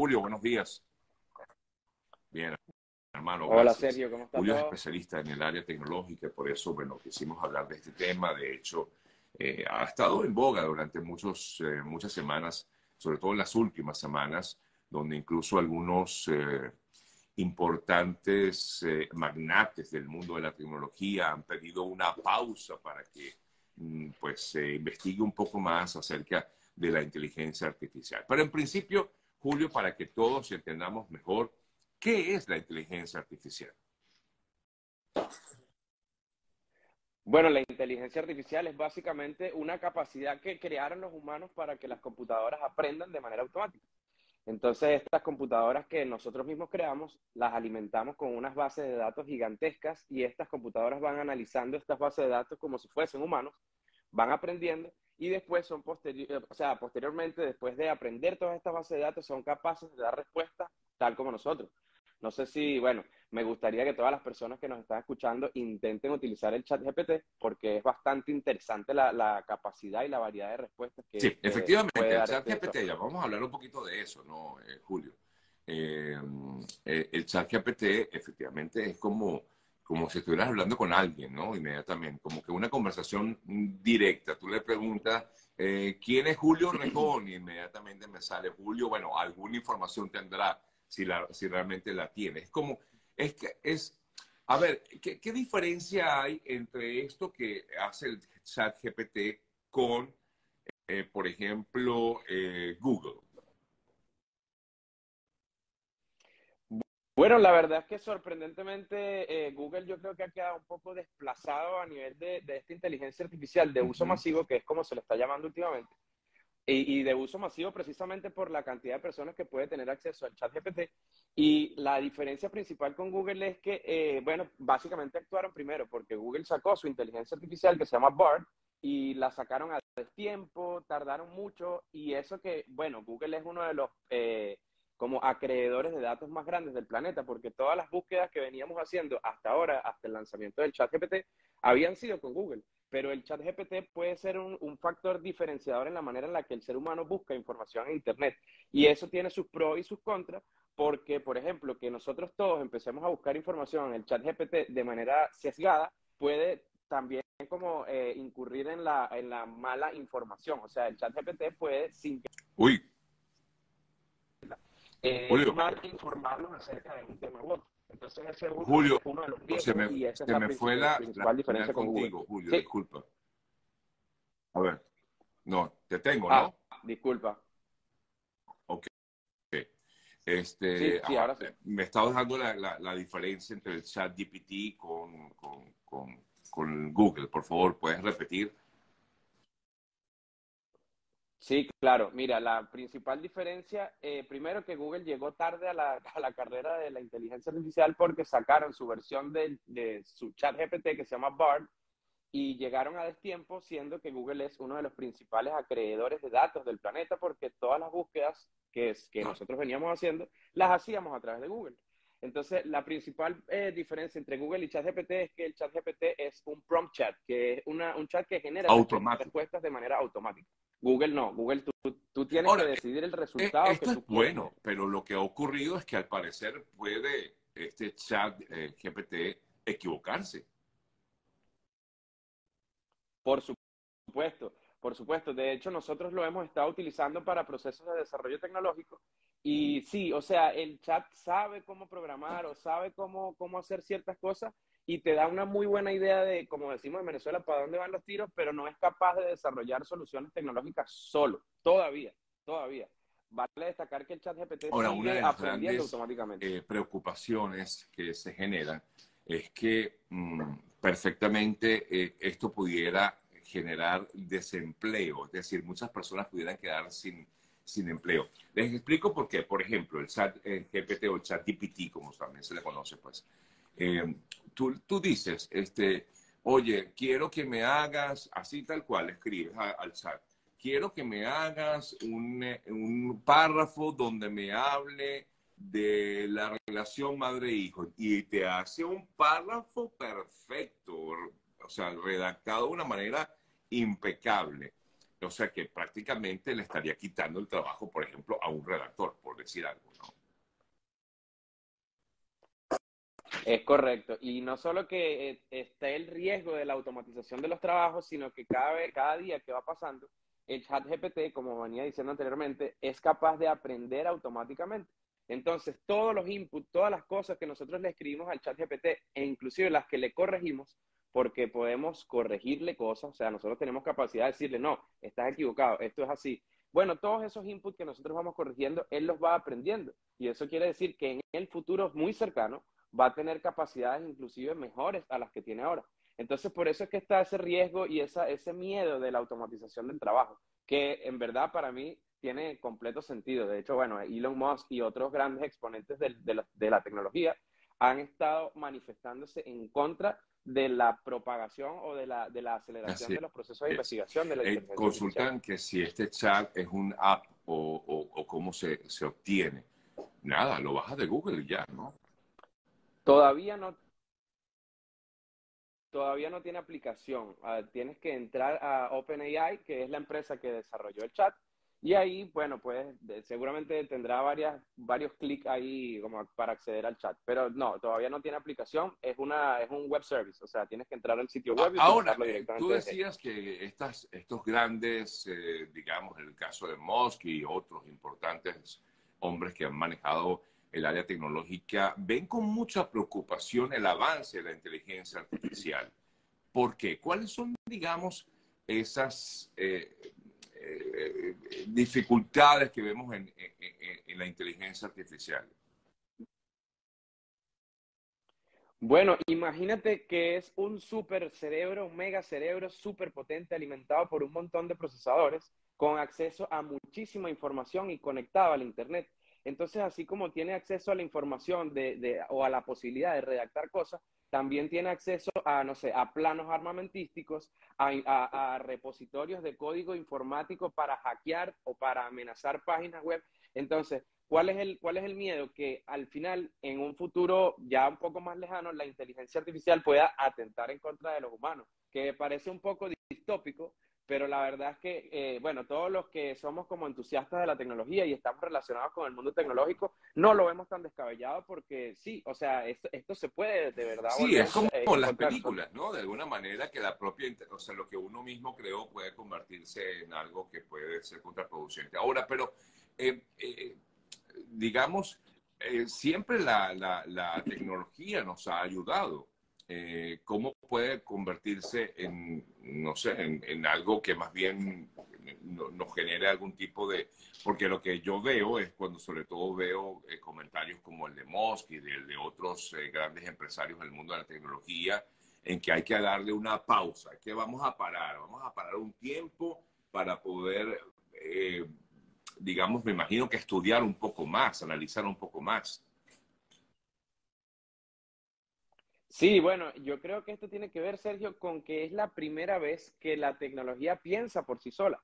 Julio, buenos días. Bien, hermano. Hola, Sergio, ¿cómo estás? Julio es especialista en el área tecnológica, por eso, bueno, quisimos hablar de este tema. De hecho, eh, ha estado en boga durante muchos, eh, muchas semanas, sobre todo en las últimas semanas, donde incluso algunos eh, importantes magnates del mundo de la tecnología han pedido una pausa para que mm, pues se investigue un poco más acerca de la inteligencia artificial. Pero en principio, Julio, para que todos entendamos mejor, ¿qué es la inteligencia artificial? Bueno, la inteligencia artificial es básicamente una capacidad que crearon los humanos para que las computadoras aprendan de manera automática. Entonces, estas computadoras que nosotros mismos creamos, las alimentamos con unas bases de datos gigantescas y estas computadoras van analizando estas bases de datos como si fuesen humanos, van aprendiendo y después son posterior, o sea, posteriormente, después de aprender todas estas bases de datos, son capaces de dar respuestas tal como nosotros. No sé si, bueno, me gustaría que todas las personas que nos están escuchando intenten utilizar el chat GPT porque es bastante interesante la, capacidad y la variedad de respuestas que. Sí, efectivamente, el chat GPT, este ya vamos a hablar un poquito de eso, ¿no, eh, Julio? Eh, eh, el chat GPT efectivamente es como, como si estuvieras hablando con alguien, ¿no? Inmediatamente, como que una conversación directa. Tú le preguntas, ¿quién es Julio Rejón? Y inmediatamente me sale Julio, bueno, alguna información tendrá si, la, si realmente la tiene. Es como, es que es, a ver, ¿qué, ¿qué, diferencia hay entre esto que hace el chat GPT con, eh, por ejemplo, eh, Google? Bueno, la verdad es que sorprendentemente eh, Google yo creo que ha quedado un poco desplazado a nivel de, de esta inteligencia artificial de uso masivo, que es como se le está llamando últimamente y, de uso masivo precisamente por la cantidad de personas que puede tener acceso al chat GPT. Y la diferencia principal con Google es que, eh, bueno, básicamente actuaron primero porque Google sacó su inteligencia artificial que se llama BART y la sacaron a tiempo, tardaron mucho y eso que, bueno, Google es uno de los eh, como acreedores de datos más grandes del planeta porque todas las búsquedas que veníamos haciendo hasta ahora, hasta el lanzamiento del chat GPT, habían sido con Google pero el chat GPT puede ser un, factor diferenciador en la manera en la que el ser humano busca información en Internet. Y eso tiene sus pros y sus contras, porque, por ejemplo, que nosotros todos empecemos a buscar información en el chat GPT de manera sesgada, puede también como eh, incurrir en la, en la mala información. O sea, el chat GPT puede, sin. Uy. Eh, mal informarnos acerca de un tema u otro. Entonces ese es Julio, uno de los se me, y se me fue la, la diferencia contigo, Julio, disculpa. A ver, no, te tengo, ¿no? Ah, disculpa. Ok. Este, sí, ahora sí. Me estabas dando la, la, la, diferencia entre el chat GPT con, con, con, con Google. Por favor, ¿puedes repetir? Sí, claro. Mira, la principal diferencia, eh, primero que Google llegó tarde a la, a la, carrera de la inteligencia artificial porque sacaron su versión de, de, su chat GPT que se llama BART y llegaron a destiempo siendo que Google es uno de los principales acreedores de datos del planeta porque todas las búsquedas que, es, que nosotros veníamos haciendo las hacíamos a través de Google. Entonces, la principal eh, diferencia entre Google y ChatGPT es que el ChatGPT es un prompt chat, que es una, un chat que genera respuestas de manera automática. Google no, Google tú, tú tienes que decidir el resultado. Eh, esto es bueno, pero lo que ha ocurrido es que al parecer puede este chat eh, GPT equivocarse. Por supuesto, por supuesto. De hecho, nosotros lo hemos estado utilizando para procesos de desarrollo tecnológico y sí, o sea, el chat sabe cómo programar o sabe cómo, cómo hacer ciertas cosas y te da una muy buena idea de, como decimos en Venezuela, para dónde van los tiros, pero no es capaz de desarrollar soluciones tecnológicas solo, todavía, todavía. Vale destacar que el chat GPT Ahora, una de las grandes, automáticamente. Eh, preocupaciones que se generan es que mm, perfectamente eh, esto pudiera generar desempleo, es decir, muchas personas pudieran quedar sin sin empleo. Les explico por qué. Por ejemplo, el chat el GPT o el chat GPT, como también se le conoce, pues. Eh, tú, tú, dices, este, oye, quiero que me hagas, así tal cual, escribes al chat, quiero que me hagas un, un párrafo donde me hable de la relación madre-hijo y te hace un párrafo perfecto, o sea, redactado de una manera impecable. O sea que prácticamente le estaría quitando el trabajo, por ejemplo, a un redactor, por decir algo. Es correcto. Y no solo que eh, esté el riesgo de la automatización de los trabajos, sino que cada, vez, cada día que va pasando, el chat GPT, como venía diciendo anteriormente, es capaz de aprender automáticamente. Entonces, todos los inputs, todas las cosas que nosotros le escribimos al chat GPT, e inclusive las que le corregimos, porque podemos corregirle cosas, o sea, nosotros tenemos capacidad de decirle, no, estás equivocado, esto es así. Bueno, todos esos inputs que nosotros vamos corrigiendo, él los va aprendiendo. Y eso quiere decir que en el futuro muy cercano va a tener capacidades inclusive mejores a las que tiene ahora. Entonces, por eso es que está ese riesgo y esa, ese miedo de la automatización del trabajo, que en verdad para mí tiene completo sentido. De hecho, bueno, Elon Musk y otros grandes exponentes de, la, de la tecnología han estado manifestándose en contra de la propagación o de la, de la aceleración de los procesos de investigación de la eh, Consultan que si este chat es un app o, o, cómo se, se, obtiene. Nada, lo bajas de Google y ya, ¿no? Todavía no. Todavía no tiene aplicación. Ah, tienes que entrar a OpenAI, que es la empresa que desarrolló el chat, y ahí, bueno, pues seguramente tendrá varias, varios clics ahí como para acceder al chat. Pero no, todavía no tiene aplicación, es, una, es un web service, o sea, tienes que entrar al sitio web y Ahora, directamente. Tú decías que estas, estos grandes, eh, digamos, en el caso de Musk y otros importantes hombres que han manejado el área tecnológica, ven con mucha preocupación el avance de la inteligencia artificial. ¿Por qué? ¿Cuáles son, digamos, esas... Eh, eh, dificultades que vemos en, la inteligencia artificial? Bueno, imagínate que es un super cerebro, un mega cerebro súper potente alimentado por un montón de procesadores con acceso a muchísima información y conectado al Internet. Entonces, así como tiene acceso a la información de, o a la posibilidad de redactar cosas, también tiene acceso a, no sé, a planos armamentísticos, a, repositorios de código informático para hackear o para amenazar páginas web. Entonces, ¿cuál es, el, ¿cuál es el miedo? Que al final, en un futuro ya un poco más lejano, la inteligencia artificial pueda atentar en contra de los humanos, que parece un poco distópico, pero la verdad es que, eh, bueno, todos los que somos como entusiastas de la tecnología y estamos relacionados con el mundo tecnológico, no lo vemos tan descabellado porque sí, o sea, esto, esto se puede de verdad. Sí, es como las películas, ¿no? De alguna manera que la propia, o sea, lo que uno mismo creó puede convertirse en algo que puede ser contraproducente. Ahora, pero, eh, eh, digamos, siempre la, la, la tecnología nos ha ayudado eh, cómo puede convertirse en, no sé, en, algo que más bien nos genere algún tipo de... Porque lo que yo veo es cuando sobre todo veo eh, comentarios como el de Musk y de, de otros eh, grandes empresarios del mundo de la tecnología, en que hay que darle una pausa, que vamos a parar, vamos a parar un tiempo para poder, digamos, me imagino que estudiar un poco más, analizar un poco más. Sí, bueno, yo creo que esto tiene que ver, Sergio, con que es la primera vez que la tecnología piensa por sí sola.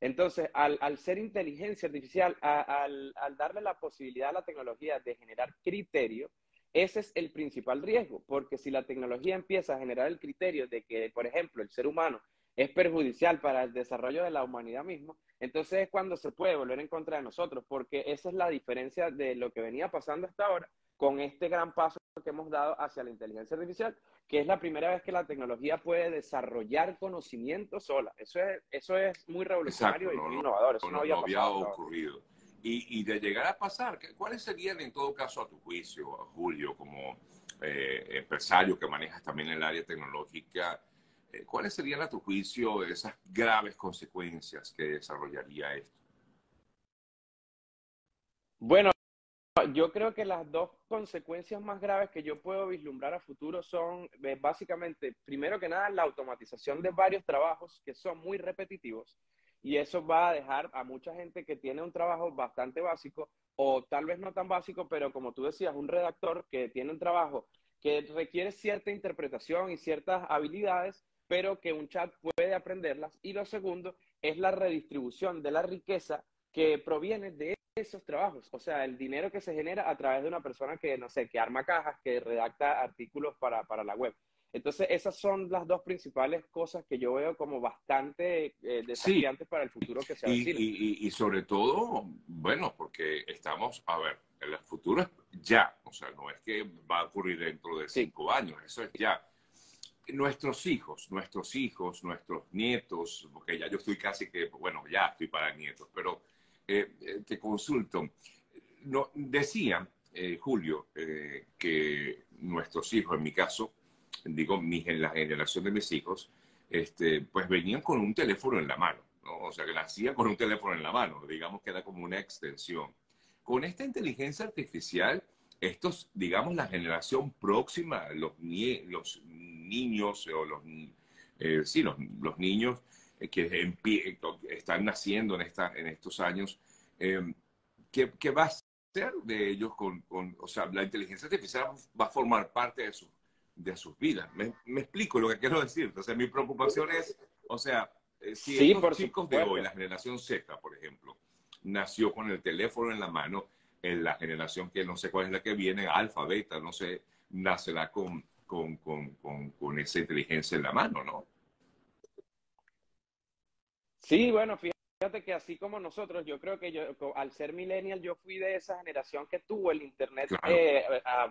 Entonces, al, ser inteligencia artificial, al, darle la posibilidad a la tecnología de generar criterio, ese es el principal riesgo, porque si la tecnología empieza a generar el criterio de que, por ejemplo, el ser humano es perjudicial para el desarrollo de la humanidad misma, entonces es cuando se puede volver en contra de nosotros, porque esa es la diferencia de lo que venía pasando hasta ahora con este gran paso que hemos dado hacia la inteligencia artificial, que es la primera vez que la tecnología puede desarrollar conocimiento sola. Eso es, eso es muy revolucionario y muy innovador. Eso no, había, ocurrido. Y, y, de llegar a pasar, ¿cuáles serían en todo caso a tu juicio, Julio, como eh, empresario que manejas también el área tecnológica, eh, cuáles serían a tu juicio esas graves consecuencias que desarrollaría esto? Bueno, yo creo que las dos consecuencias más graves que yo puedo vislumbrar a futuro son eh, básicamente, primero que nada, la automatización de varios trabajos que son muy repetitivos y eso va a dejar a mucha gente que tiene un trabajo bastante básico o tal vez no tan básico, pero como tú decías, un redactor que tiene un trabajo que requiere cierta interpretación y ciertas habilidades, pero que un chat puede aprenderlas. Y lo segundo es la redistribución de la riqueza que proviene de esos trabajos, o sea, el dinero que se genera a través de una persona que, no sé, que arma cajas, que redacta artículos para, la web. Entonces, esas son las dos principales cosas que yo veo como bastante eh, desafiantes para el futuro que se avecina. Y, y, sobre todo, bueno, porque estamos, a ver, el futuro es ya, o sea, no es que va a ocurrir dentro de cinco años, eso es ya. Nuestros hijos, nuestros hijos, nuestros nietos, porque ya yo estoy casi que, bueno, ya estoy para nietos, pero eh, eh, te consulto. No, decían, Julio, que nuestros hijos, en mi caso, digo, mi, la generación de mis hijos, este, pues venían con un teléfono en la mano, ¿no? O sea, que nacían con un teléfono en la mano, digamos que era como una extensión. Con esta inteligencia artificial, estos, digamos, la generación próxima, los, niños o los, eh, sí, los niños que están naciendo en, esta, en estos años, eh, ¿qué, ¿qué, va a ser de ellos con, con, o sea, la inteligencia artificial va a formar parte de su de sus vidas. Me, explico lo que quiero decir. O sea, mi preocupación es, o sea, eh, si sí, estos chicos de hoy, la generación Z, por ejemplo, nació con el teléfono en la mano, en la generación que no sé cuál es la que viene, alfa, beta, no sé, nacerá con, con, con, con, con esa inteligencia en la mano, ¿no? Sí, bueno, fíjate que así como nosotros, yo creo que yo, al ser millennial, yo fui de esa generación que tuvo el Internet, eh,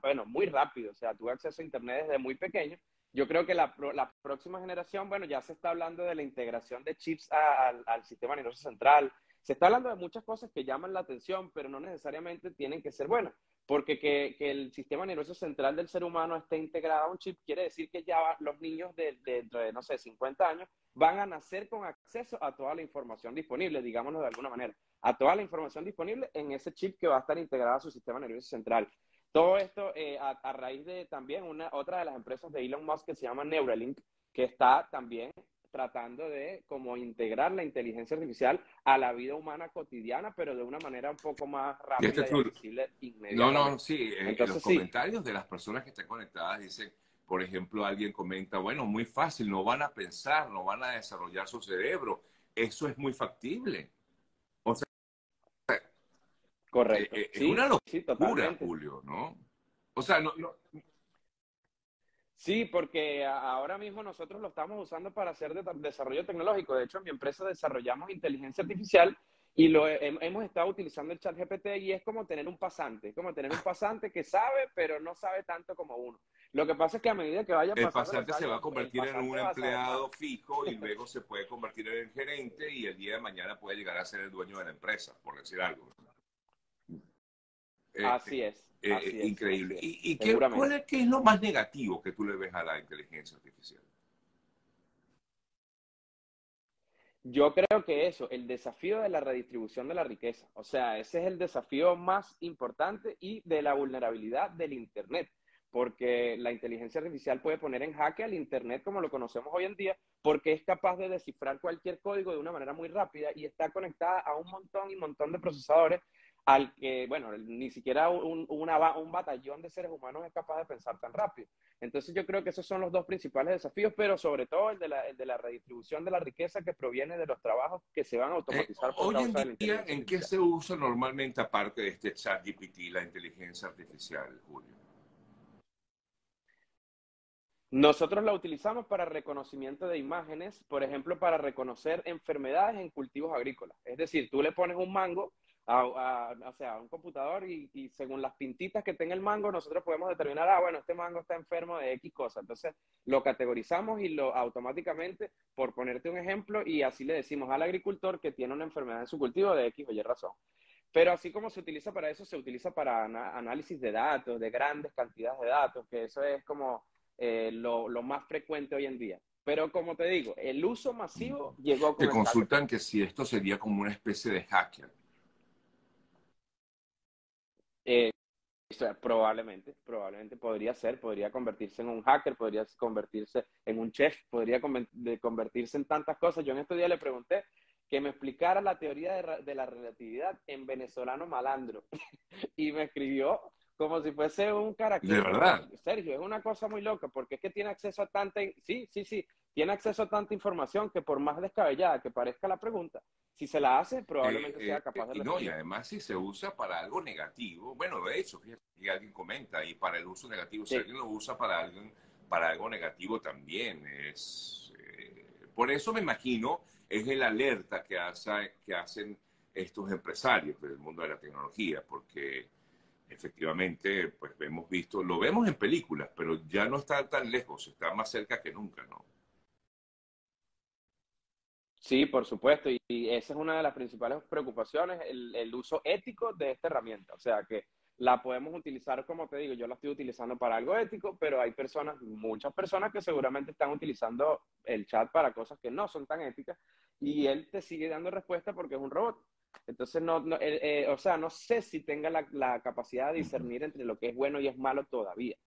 bueno, muy rápido, o sea, tuve acceso a Internet desde muy pequeño. Yo creo que la, la próxima generación, bueno, ya se está hablando de la integración de chips al sistema nervioso central, se está hablando de muchas cosas que llaman la atención, pero no necesariamente tienen que ser buenas. Porque que, que, el sistema nervioso central del ser humano esté integrado a un chip quiere decir que ya los niños de, de, no sé, 50 años van a nacer con acceso a toda la información disponible, digámoslo de alguna manera, a toda la información disponible en ese chip que va a estar integrado a su sistema nervioso central. Todo esto eh, a, a, raíz de también una, otra de las empresas de Elon Musk que se llama Neuralink, que está también tratando de como integrar la inteligencia artificial a la vida humana cotidiana, pero de una manera un poco más rápida y, accesible No, no, sí. en los comentarios de las personas que están conectadas dicen, por ejemplo, alguien comenta, bueno, muy fácil, no van a pensar, no van a desarrollar su cerebro. Eso es muy factible. O sea, Correcto. Eh, eh, es una locura, Julio, ¿no? O sea, no, no, Sí, porque ahora mismo nosotros lo estamos usando para hacer desarrollo tecnológico. De hecho, en mi empresa desarrollamos inteligencia artificial y lo hemos estado utilizando el chat GPT y es como tener un pasante, es como tener un pasante que sabe, pero no sabe tanto como uno. Lo que pasa es que a medida que vaya pasando... El pasante se va a convertir en un empleado fijo y luego se puede convertir en el gerente y el día de mañana puede llegar a ser el dueño de la empresa, por decir algo. Así eh, es. Eh, eh, increíble. ¿Y, qué, es, lo más negativo que tú le ves a la inteligencia artificial? Yo creo que eso, el desafío de la redistribución de la riqueza. O sea, ese es el desafío más importante y de la vulnerabilidad del Internet. Porque la inteligencia artificial puede poner en jaque al Internet como lo conocemos hoy en día, porque es capaz de descifrar cualquier código de una manera muy rápida y está conectada a un montón y montón de procesadores al que, bueno, ni siquiera un, un batallón de seres humanos es capaz de pensar tan rápido. Entonces yo creo que esos son los dos principales desafíos, pero sobre todo el de la, el de la redistribución de la riqueza que proviene de los trabajos que se van a automatizar. Eh, hoy en día, ¿en qué se usa normalmente, aparte de este chat GPT, la inteligencia artificial, Julio? Nosotros la utilizamos para reconocimiento de imágenes, por ejemplo, para reconocer enfermedades en cultivos agrícolas. Es decir, tú le pones un mango a, o sea, un computador y, según las pintitas que tenga el mango, nosotros podemos determinar, ah, bueno, este mango está enfermo de X cosa. Entonces, lo categorizamos y lo automáticamente, por ponerte un ejemplo, y así le decimos al agricultor que tiene una enfermedad en su cultivo de X o Y razón. Pero así como se utiliza para eso, se utiliza para análisis de datos, de grandes cantidades de datos, que eso es como eh, lo, lo, más frecuente hoy en día. Pero como te digo, el uso masivo llegó con... Te consultan que si esto sería como una especie de hacker eh, probablemente, probablemente podría ser, podría convertirse en un hacker, podría convertirse en un chef, podría convertirse en tantas cosas. Yo en estos días le pregunté que me explicara la teoría de, la relatividad en venezolano malandro y me escribió como si fuese un carácter. De verdad. Sergio, es una cosa muy loca porque es que tiene acceso a tanta, sí, sí, sí, tiene acceso a tanta información que por más descabellada que parezca la pregunta, si se la hace, probablemente eh, sea capaz de... Eh, no, y además si se usa para algo negativo, bueno, de hecho, fíjate, alguien comenta, y para el uso negativo, si alguien lo usa para algo para algo negativo también. Es, eh, por eso me imagino, es el alerta que, hace, que hacen estos empresarios del mundo de la tecnología, porque efectivamente, pues hemos visto, lo vemos en películas, pero ya no está tan lejos, está más cerca que nunca, ¿no? Sí, por supuesto, y, esa es una de las principales preocupaciones, el, el, uso ético de esta herramienta. O sea, que la podemos utilizar, como te digo, yo la estoy utilizando para algo ético, pero hay personas, muchas personas que seguramente están utilizando el chat para cosas que no son tan éticas, y él te sigue dando respuesta porque es un robot. Entonces, no, no eh, o sea, no sé si tenga la capacidad de discernir entre lo que es bueno y es malo todavía.